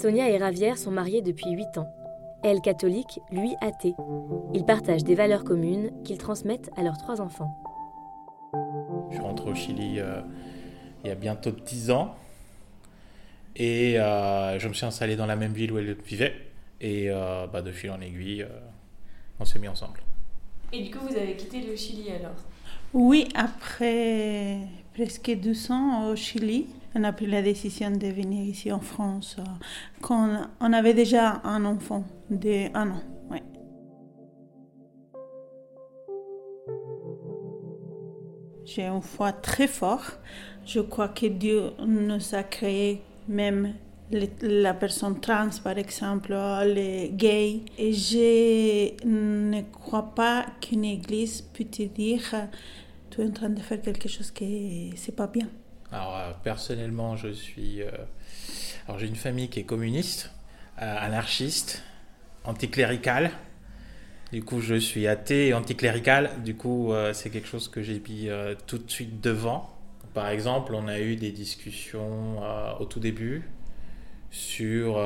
Sonia et Ravière sont mariés depuis 8 ans. Elle catholique, lui athée. Ils partagent des valeurs communes qu'ils transmettent à leurs trois enfants. Je suis rentré au Chili euh, il y a bientôt 10 ans. Et euh, je me suis installé dans la même ville où elle vivait. Et euh, bah, de fil en aiguille, on s'est mis ensemble. Et du coup, vous avez quitté le Chili alors? Oui, après presque 12 ans au Chili, on a pris la décision de venir ici en France quand on avait déjà un enfant de un an. Ouais. J'ai une foi très forte. Je crois que Dieu nous a créé même la personne trans, par exemple, les gays. Et je ne crois pas qu'une église puisse dire tu es en train de faire quelque chose qui c'est pas bien. Alors, euh, personnellement, je suis. Euh, alors, j'ai une famille qui est communiste, euh, anarchiste, anticlérical. Du coup, je suis athée et anticlérical. Du coup, c'est quelque chose que j'ai mis tout de suite devant. Par exemple, on a eu des discussions au tout début sur,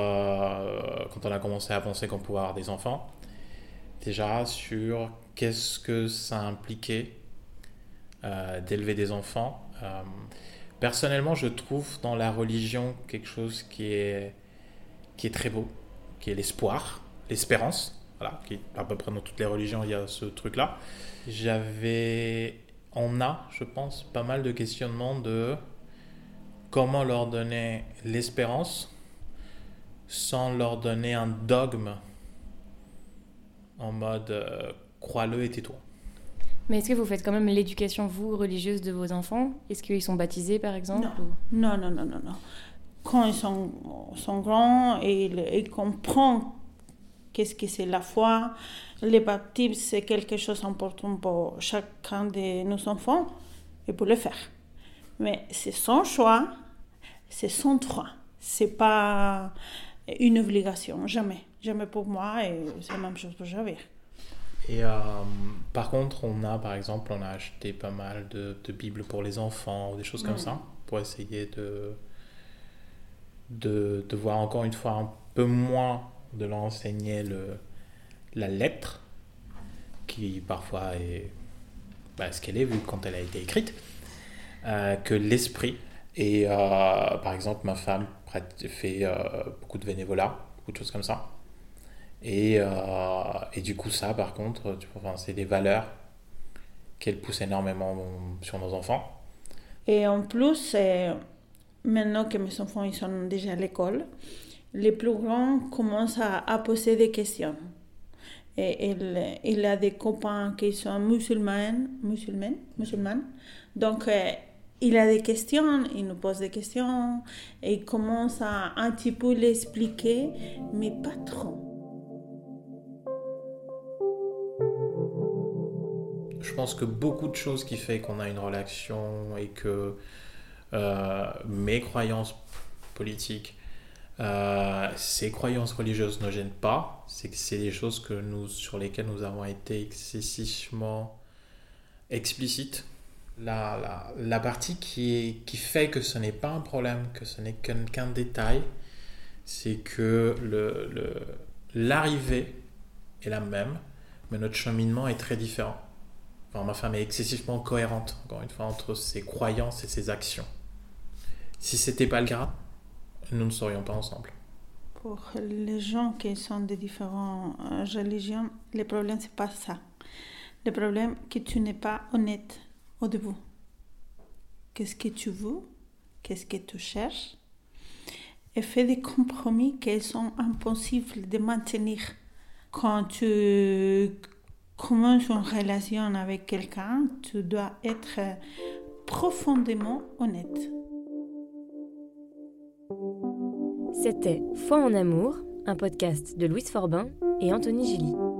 quand on a commencé à penser qu'on pouvait avoir des enfants, déjà sur qu'est-ce que ça impliquait d'élever des enfants. Personnellement, je trouve dans la religion quelque chose qui est, qui est très beau, qui est l'espoir, l'espérance. Voilà, qui, à peu près dans toutes les religions, il y a ce truc-là. J'avais, on a, je pense, pas mal de questionnements de comment leur donner l'espérance sans leur donner un dogme en mode euh, crois-le et tais-toi. Mais est-ce que vous faites quand même l'éducation, vous, religieuse de vos enfants? Est-ce qu'ils sont baptisés, par exemple non. non, non, non, non, Quand ils sont, grands et ils, comprennent qu'est-ce que c'est la foi, le baptême, c'est quelque chose d'important pour chacun de nos enfants et pour le faire. Mais c'est son choix, c'est son droit. C'est pas une obligation, jamais. Jamais pour moi et c'est la même chose pour Javier. Et euh, par contre, on a par exemple, on a acheté pas mal de, de Bibles pour les enfants ou des choses comme ça pour essayer de, de, de, voir encore une fois un peu moins de l'enseigner le, la lettre qui parfois est bah, ce qu'elle est vu quand elle a été écrite euh, que l'esprit. Et euh, par exemple, ma femme fait beaucoup de bénévolat, beaucoup de choses comme ça. Et, euh, et, du coup, ça, par contre, enfin, c'est des valeurs qu'elle pousse énormément sur nos enfants. Et en plus, maintenant que mes enfants ils sont déjà à l'école, les plus grands commencent à, à poser des questions. Et il, il, a des copains qui sont musulmans, musulmans, musulmans. Donc, euh, il a des questions, il nous pose des questions, et il commence à un petit peu l'expliquer, mais pas trop. Je pense que beaucoup de choses qui fait qu'on a une relation et que euh, mes croyances politiques, euh, ces croyances religieuses ne gênent pas, c'est que c'est des choses que nous, sur lesquelles nous avons été excessivement explicites. La, la, la partie qui, est, qui fait que ce n'est pas un problème, que ce n'est qu'un détail, c'est que l'arrivée le, est la même, mais notre cheminement est très différent ma femme est excessivement cohérente, encore une fois, entre ses croyances et ses actions. Si c'était pas le cas, nous ne serions pas ensemble. Pour les gens qui sont de différentes euh, religions, le problème, c'est pas ça. Le problème, c'est que tu n'es pas honnête au début. Qu'est-ce que tu veux? Qu'est-ce que tu cherches? Et fais des compromis qui sont impossibles de maintenir. Quand tu commences une relation avec quelqu'un, tu dois être profondément honnête. C'était Foi en amour, un podcast de Louise Forbin et Anthony Gilly.